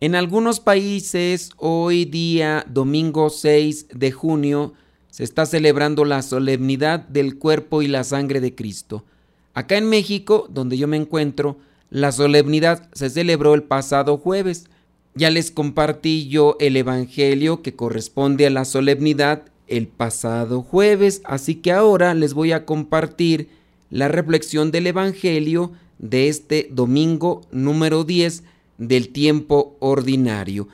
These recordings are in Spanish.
En algunos países, hoy día, domingo 6 de junio, se está celebrando la solemnidad del cuerpo y la sangre de Cristo. Acá en México, donde yo me encuentro, la solemnidad se celebró el pasado jueves. Ya les compartí yo el Evangelio que corresponde a la solemnidad el pasado jueves, así que ahora les voy a compartir la reflexión del Evangelio de este domingo número 10 del tiempo ordinario.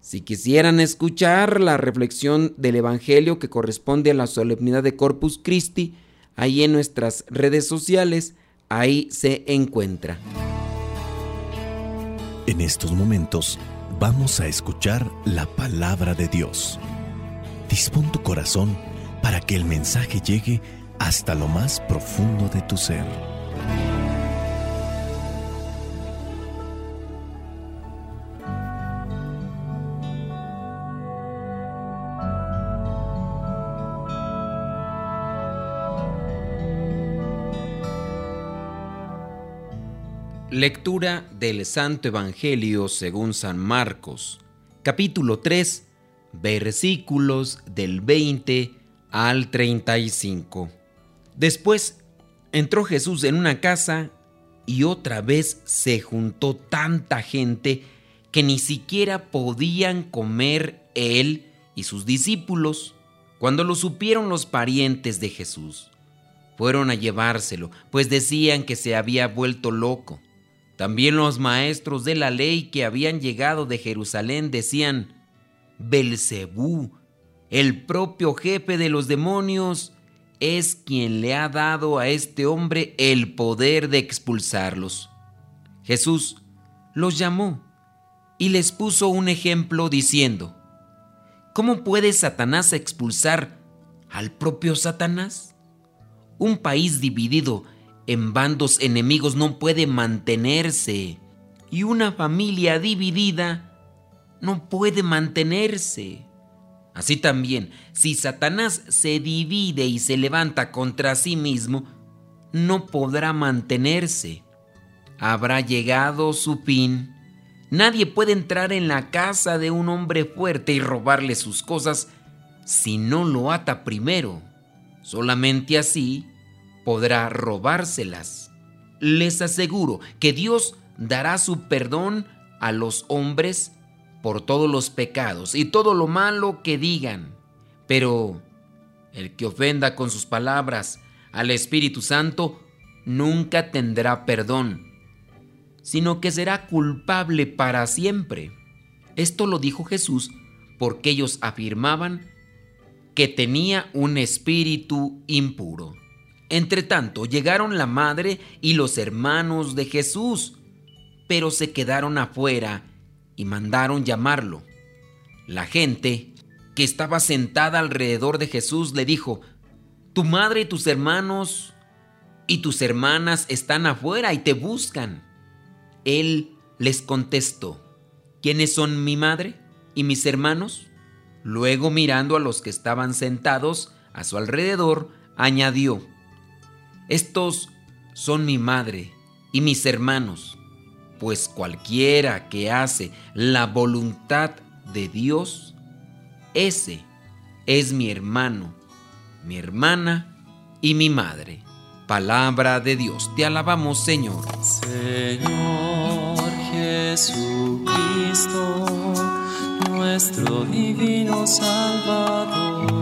Si quisieran escuchar la reflexión del Evangelio que corresponde a la solemnidad de Corpus Christi, ahí en nuestras redes sociales, ahí se encuentra. En estos momentos vamos a escuchar la palabra de Dios. Dispón tu corazón para que el mensaje llegue hasta lo más profundo de tu ser. Lectura del Santo Evangelio según San Marcos, capítulo 3, versículos del 20 al 35. Después entró Jesús en una casa y otra vez se juntó tanta gente que ni siquiera podían comer él y sus discípulos. Cuando lo supieron los parientes de Jesús, fueron a llevárselo, pues decían que se había vuelto loco. También los maestros de la ley que habían llegado de Jerusalén decían, Belcebú, el propio jefe de los demonios, es quien le ha dado a este hombre el poder de expulsarlos. Jesús los llamó y les puso un ejemplo diciendo, ¿Cómo puede Satanás expulsar al propio Satanás? Un país dividido en bandos enemigos no puede mantenerse. Y una familia dividida no puede mantenerse. Así también, si Satanás se divide y se levanta contra sí mismo, no podrá mantenerse. Habrá llegado su fin. Nadie puede entrar en la casa de un hombre fuerte y robarle sus cosas si no lo ata primero. Solamente así podrá robárselas. Les aseguro que Dios dará su perdón a los hombres por todos los pecados y todo lo malo que digan. Pero el que ofenda con sus palabras al Espíritu Santo nunca tendrá perdón, sino que será culpable para siempre. Esto lo dijo Jesús porque ellos afirmaban que tenía un espíritu impuro. Entre tanto, llegaron la madre y los hermanos de Jesús, pero se quedaron afuera y mandaron llamarlo. La gente que estaba sentada alrededor de Jesús le dijo, Tu madre y tus hermanos y tus hermanas están afuera y te buscan. Él les contestó, ¿quiénes son mi madre y mis hermanos? Luego mirando a los que estaban sentados a su alrededor, añadió, estos son mi madre y mis hermanos, pues cualquiera que hace la voluntad de Dios, ese es mi hermano, mi hermana y mi madre. Palabra de Dios, te alabamos Señor. Señor Jesucristo, nuestro divino Salvador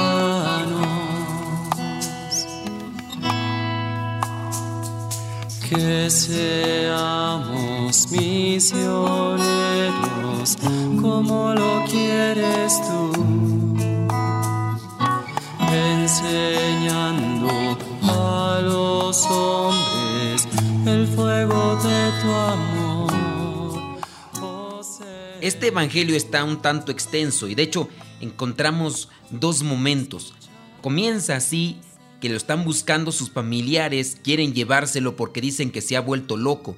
Que seamos misioneros como lo quieres tú, enseñando a los hombres el fuego de tu amor. Oh, Este evangelio está un tanto extenso y de hecho encontramos dos momentos. Comienza así que lo están buscando sus familiares, quieren llevárselo porque dicen que se ha vuelto loco.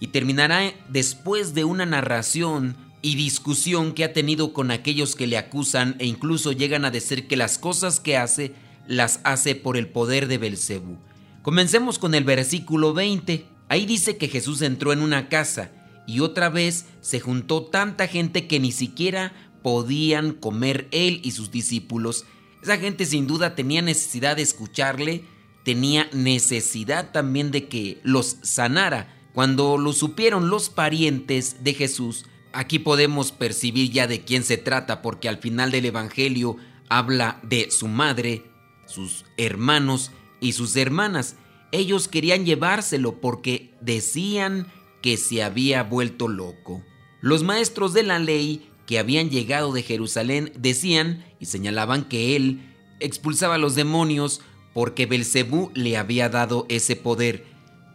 Y terminará después de una narración y discusión que ha tenido con aquellos que le acusan e incluso llegan a decir que las cosas que hace las hace por el poder de Belcebú. Comencemos con el versículo 20. Ahí dice que Jesús entró en una casa y otra vez se juntó tanta gente que ni siquiera podían comer él y sus discípulos. Esa gente sin duda tenía necesidad de escucharle, tenía necesidad también de que los sanara. Cuando lo supieron los parientes de Jesús, aquí podemos percibir ya de quién se trata, porque al final del Evangelio habla de su madre, sus hermanos y sus hermanas. Ellos querían llevárselo porque decían que se había vuelto loco. Los maestros de la ley que habían llegado de Jerusalén decían y señalaban que él expulsaba a los demonios porque Belcebú le había dado ese poder.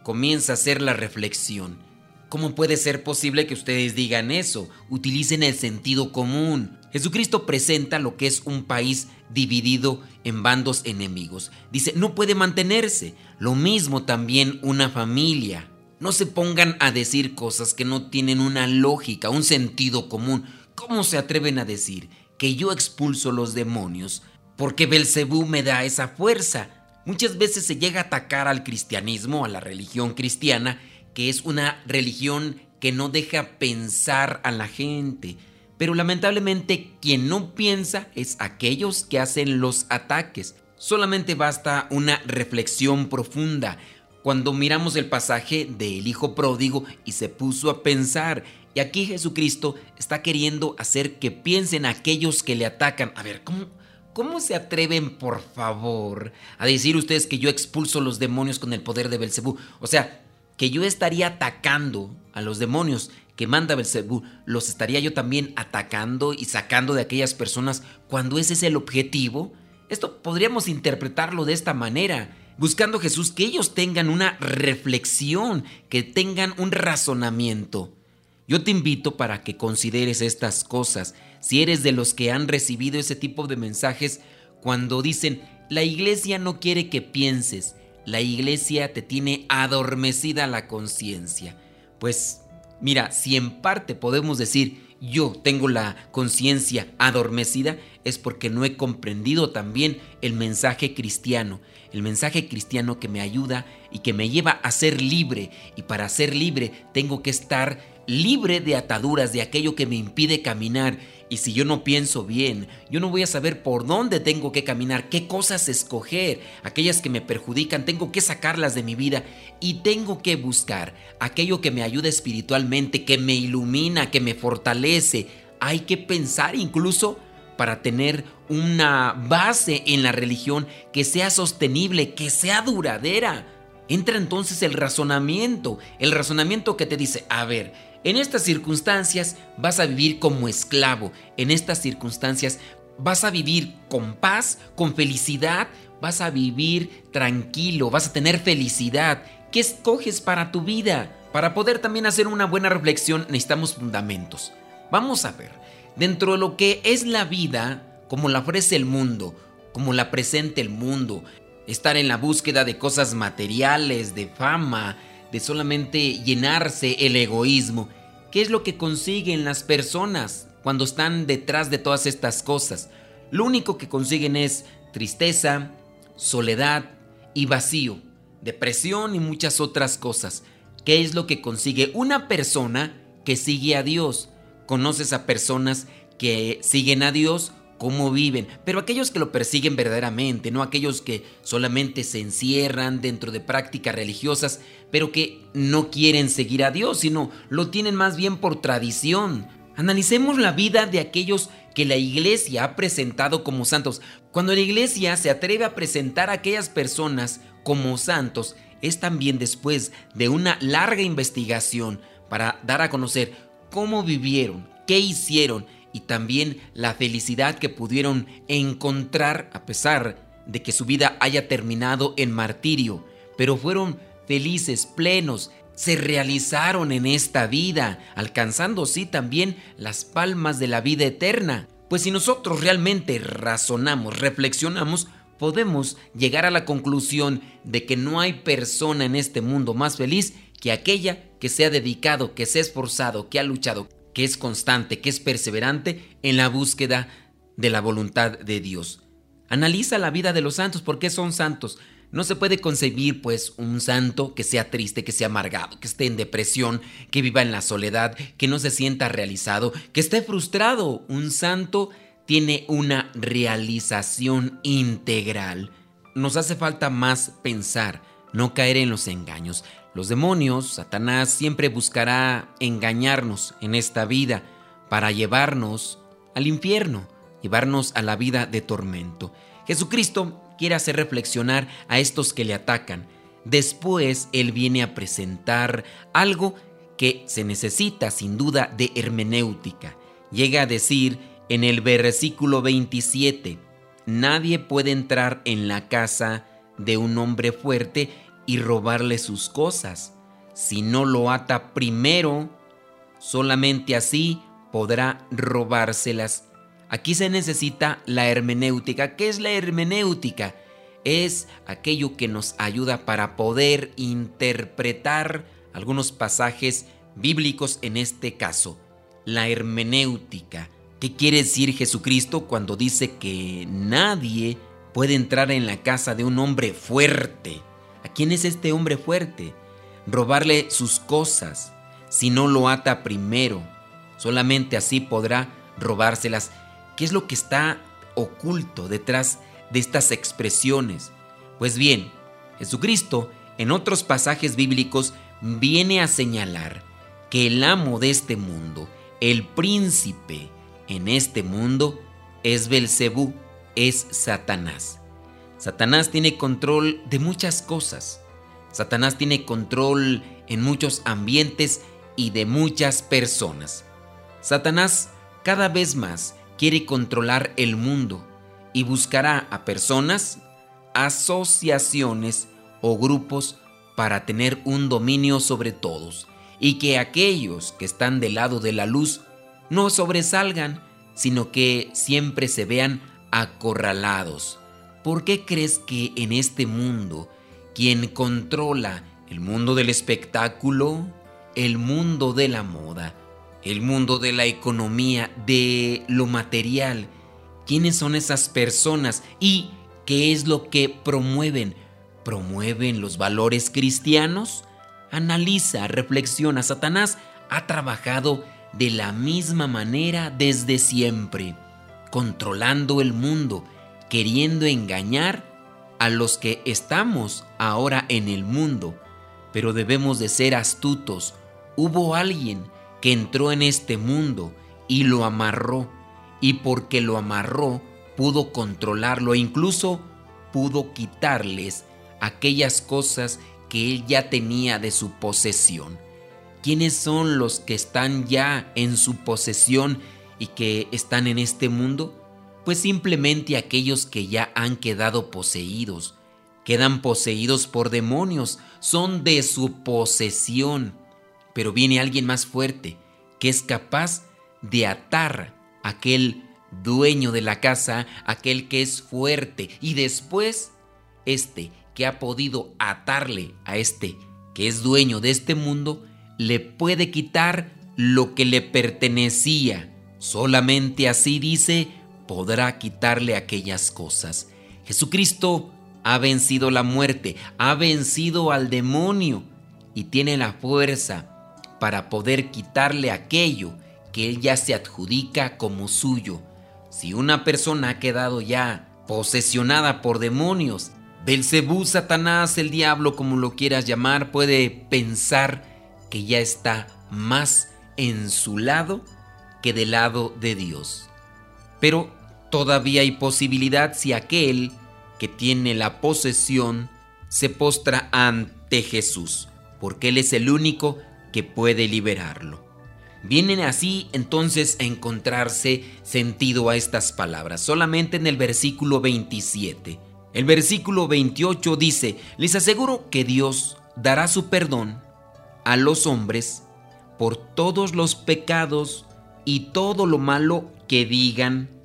Comienza a hacer la reflexión. ¿Cómo puede ser posible que ustedes digan eso? Utilicen el sentido común. Jesucristo presenta lo que es un país dividido en bandos enemigos. Dice, no puede mantenerse. Lo mismo también una familia. No se pongan a decir cosas que no tienen una lógica, un sentido común. ¿Cómo se atreven a decir que yo expulso los demonios porque Belcebú me da esa fuerza? Muchas veces se llega a atacar al cristianismo, a la religión cristiana, que es una religión que no deja pensar a la gente. Pero lamentablemente quien no piensa es aquellos que hacen los ataques. Solamente basta una reflexión profunda, cuando miramos el pasaje del Hijo Pródigo y se puso a pensar. Y aquí Jesucristo está queriendo hacer que piensen aquellos que le atacan. A ver, ¿cómo, ¿Cómo se atreven, por favor, a decir ustedes que yo expulso los demonios con el poder de Belcebú? O sea, que yo estaría atacando a los demonios que manda Belcebú, los estaría yo también atacando y sacando de aquellas personas cuando ese es el objetivo. Esto podríamos interpretarlo de esta manera buscando Jesús que ellos tengan una reflexión, que tengan un razonamiento. Yo te invito para que consideres estas cosas. Si eres de los que han recibido ese tipo de mensajes cuando dicen, la iglesia no quiere que pienses, la iglesia te tiene adormecida la conciencia. Pues mira, si en parte podemos decir, yo tengo la conciencia adormecida, es porque no he comprendido también el mensaje cristiano, el mensaje cristiano que me ayuda y que me lleva a ser libre. Y para ser libre tengo que estar libre de ataduras, de aquello que me impide caminar. Y si yo no pienso bien, yo no voy a saber por dónde tengo que caminar, qué cosas escoger. Aquellas que me perjudican, tengo que sacarlas de mi vida y tengo que buscar aquello que me ayuda espiritualmente, que me ilumina, que me fortalece. Hay que pensar incluso para tener una base en la religión que sea sostenible, que sea duradera. Entra entonces el razonamiento, el razonamiento que te dice, a ver, en estas circunstancias vas a vivir como esclavo, en estas circunstancias vas a vivir con paz, con felicidad, vas a vivir tranquilo, vas a tener felicidad. ¿Qué escoges para tu vida? Para poder también hacer una buena reflexión necesitamos fundamentos. Vamos a ver, dentro de lo que es la vida, como la ofrece el mundo, como la presenta el mundo, estar en la búsqueda de cosas materiales, de fama, de solamente llenarse el egoísmo. ¿Qué es lo que consiguen las personas cuando están detrás de todas estas cosas? Lo único que consiguen es tristeza, soledad y vacío, depresión y muchas otras cosas. ¿Qué es lo que consigue una persona que sigue a Dios? conoces a personas que siguen a Dios, cómo viven, pero aquellos que lo persiguen verdaderamente, no aquellos que solamente se encierran dentro de prácticas religiosas, pero que no quieren seguir a Dios, sino lo tienen más bien por tradición. Analicemos la vida de aquellos que la iglesia ha presentado como santos. Cuando la iglesia se atreve a presentar a aquellas personas como santos, es también después de una larga investigación para dar a conocer cómo vivieron, qué hicieron y también la felicidad que pudieron encontrar a pesar de que su vida haya terminado en martirio, pero fueron felices, plenos, se realizaron en esta vida, alcanzando sí también las palmas de la vida eterna. Pues si nosotros realmente razonamos, reflexionamos, podemos llegar a la conclusión de que no hay persona en este mundo más feliz que aquella que se ha dedicado, que se ha esforzado, que ha luchado, que es constante, que es perseverante en la búsqueda de la voluntad de Dios. Analiza la vida de los santos, ¿por qué son santos? No se puede concebir, pues, un santo que sea triste, que sea amargado, que esté en depresión, que viva en la soledad, que no se sienta realizado, que esté frustrado. Un santo tiene una realización integral. Nos hace falta más pensar, no caer en los engaños. Los demonios, Satanás, siempre buscará engañarnos en esta vida para llevarnos al infierno, llevarnos a la vida de tormento. Jesucristo quiere hacer reflexionar a estos que le atacan. Después Él viene a presentar algo que se necesita sin duda de hermenéutica. Llega a decir en el versículo 27, nadie puede entrar en la casa de un hombre fuerte y robarle sus cosas. Si no lo ata primero, solamente así podrá robárselas Aquí se necesita la hermenéutica. ¿Qué es la hermenéutica? Es aquello que nos ayuda para poder interpretar algunos pasajes bíblicos en este caso. La hermenéutica. ¿Qué quiere decir Jesucristo cuando dice que nadie puede entrar en la casa de un hombre fuerte? ¿A quién es este hombre fuerte? Robarle sus cosas. Si no lo ata primero, solamente así podrá robárselas. ¿Qué es lo que está oculto detrás de estas expresiones? Pues bien, Jesucristo en otros pasajes bíblicos viene a señalar que el amo de este mundo, el príncipe en este mundo, es Belcebú, es Satanás. Satanás tiene control de muchas cosas. Satanás tiene control en muchos ambientes y de muchas personas. Satanás cada vez más quiere controlar el mundo y buscará a personas, asociaciones o grupos para tener un dominio sobre todos y que aquellos que están del lado de la luz no sobresalgan, sino que siempre se vean acorralados. ¿Por qué crees que en este mundo quien controla el mundo del espectáculo, el mundo de la moda, el mundo de la economía, de lo material. ¿Quiénes son esas personas y qué es lo que promueven? ¿Promueven los valores cristianos? Analiza, reflexiona. Satanás ha trabajado de la misma manera desde siempre, controlando el mundo, queriendo engañar a los que estamos ahora en el mundo. Pero debemos de ser astutos. Hubo alguien que entró en este mundo y lo amarró, y porque lo amarró pudo controlarlo e incluso pudo quitarles aquellas cosas que él ya tenía de su posesión. ¿Quiénes son los que están ya en su posesión y que están en este mundo? Pues simplemente aquellos que ya han quedado poseídos. Quedan poseídos por demonios, son de su posesión pero viene alguien más fuerte que es capaz de atar a aquel dueño de la casa, aquel que es fuerte, y después este que ha podido atarle a este que es dueño de este mundo, le puede quitar lo que le pertenecía. Solamente así dice, podrá quitarle aquellas cosas. Jesucristo ha vencido la muerte, ha vencido al demonio y tiene la fuerza para poder quitarle aquello que él ya se adjudica como suyo. Si una persona ha quedado ya posesionada por demonios, Belcebú, Satanás, el diablo, como lo quieras llamar, puede pensar que ya está más en su lado que del lado de Dios. Pero todavía hay posibilidad si aquel que tiene la posesión se postra ante Jesús, porque Él es el único que puede liberarlo. Vienen así entonces a encontrarse sentido a estas palabras, solamente en el versículo 27. El versículo 28 dice, les aseguro que Dios dará su perdón a los hombres por todos los pecados y todo lo malo que digan,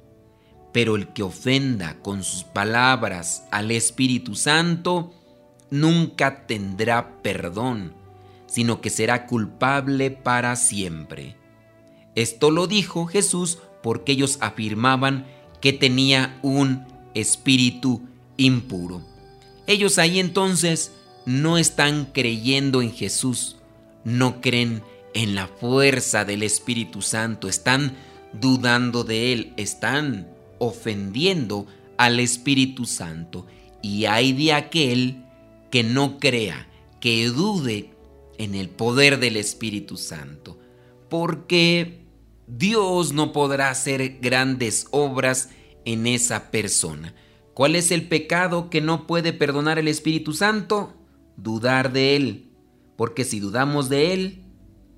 pero el que ofenda con sus palabras al Espíritu Santo nunca tendrá perdón, sino que será culpable para siempre. Esto lo dijo Jesús porque ellos afirmaban que tenía un espíritu impuro. Ellos ahí entonces no están creyendo en Jesús, no creen en la fuerza del Espíritu Santo, están dudando de Él, están ofendiendo al Espíritu Santo. Y hay de aquel que no crea, que dude en el poder del Espíritu Santo, porque Dios no podrá hacer grandes obras en esa persona. ¿Cuál es el pecado que no puede perdonar el Espíritu Santo? Dudar de Él, porque si dudamos de Él,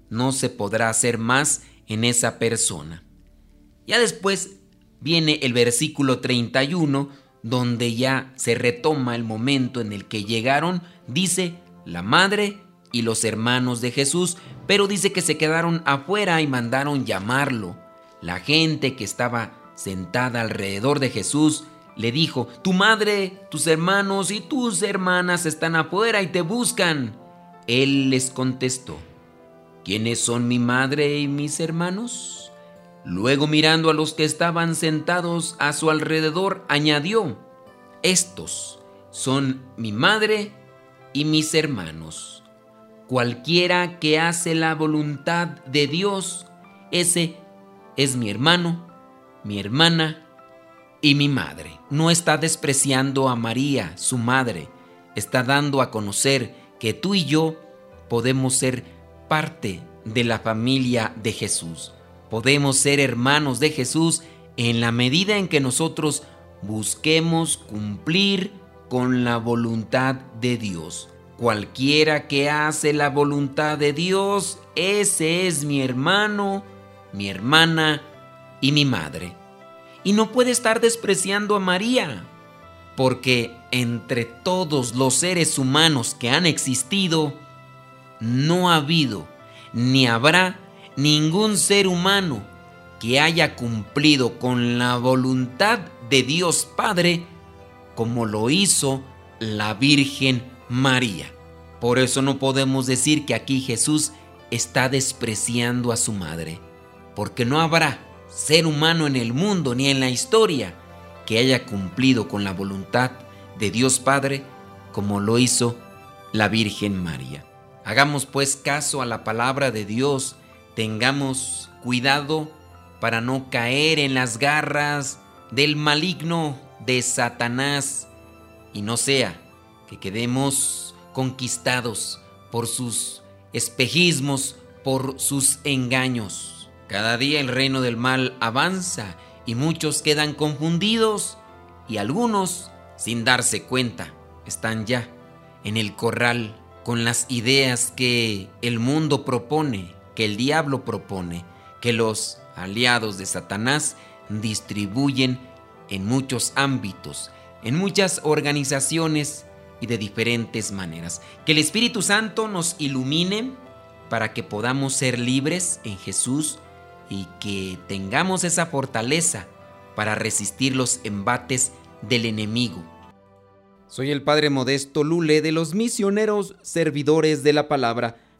no se podrá hacer más en esa persona. Ya después viene el versículo 31, donde ya se retoma el momento en el que llegaron, dice, la madre y los hermanos de Jesús, pero dice que se quedaron afuera y mandaron llamarlo. La gente que estaba sentada alrededor de Jesús le dijo, tu madre, tus hermanos y tus hermanas están afuera y te buscan. Él les contestó, ¿quiénes son mi madre y mis hermanos? Luego mirando a los que estaban sentados a su alrededor, añadió, estos son mi madre y mis hermanos. Cualquiera que hace la voluntad de Dios, ese es mi hermano, mi hermana y mi madre. No está despreciando a María, su madre, está dando a conocer que tú y yo podemos ser parte de la familia de Jesús. Podemos ser hermanos de Jesús en la medida en que nosotros busquemos cumplir con la voluntad de Dios. Cualquiera que hace la voluntad de Dios, ese es mi hermano, mi hermana y mi madre. Y no puede estar despreciando a María, porque entre todos los seres humanos que han existido, no ha habido ni habrá ningún ser humano que haya cumplido con la voluntad de Dios Padre como lo hizo la Virgen María. Por eso no podemos decir que aquí Jesús está despreciando a su madre, porque no habrá ser humano en el mundo ni en la historia que haya cumplido con la voluntad de Dios Padre como lo hizo la Virgen María. Hagamos pues caso a la palabra de Dios, tengamos cuidado para no caer en las garras del maligno de Satanás y no sea que quedemos conquistados por sus espejismos, por sus engaños. Cada día el reino del mal avanza y muchos quedan confundidos y algunos, sin darse cuenta, están ya en el corral con las ideas que el mundo propone, que el diablo propone, que los aliados de Satanás distribuyen en muchos ámbitos, en muchas organizaciones y de diferentes maneras. Que el Espíritu Santo nos ilumine para que podamos ser libres en Jesús y que tengamos esa fortaleza para resistir los embates del enemigo. Soy el Padre Modesto Lule de los misioneros servidores de la palabra.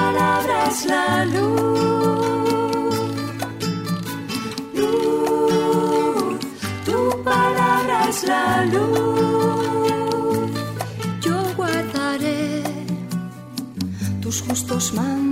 palabra es la luz. Luz, tu palabra es la luz. Yo guardaré tus justos manos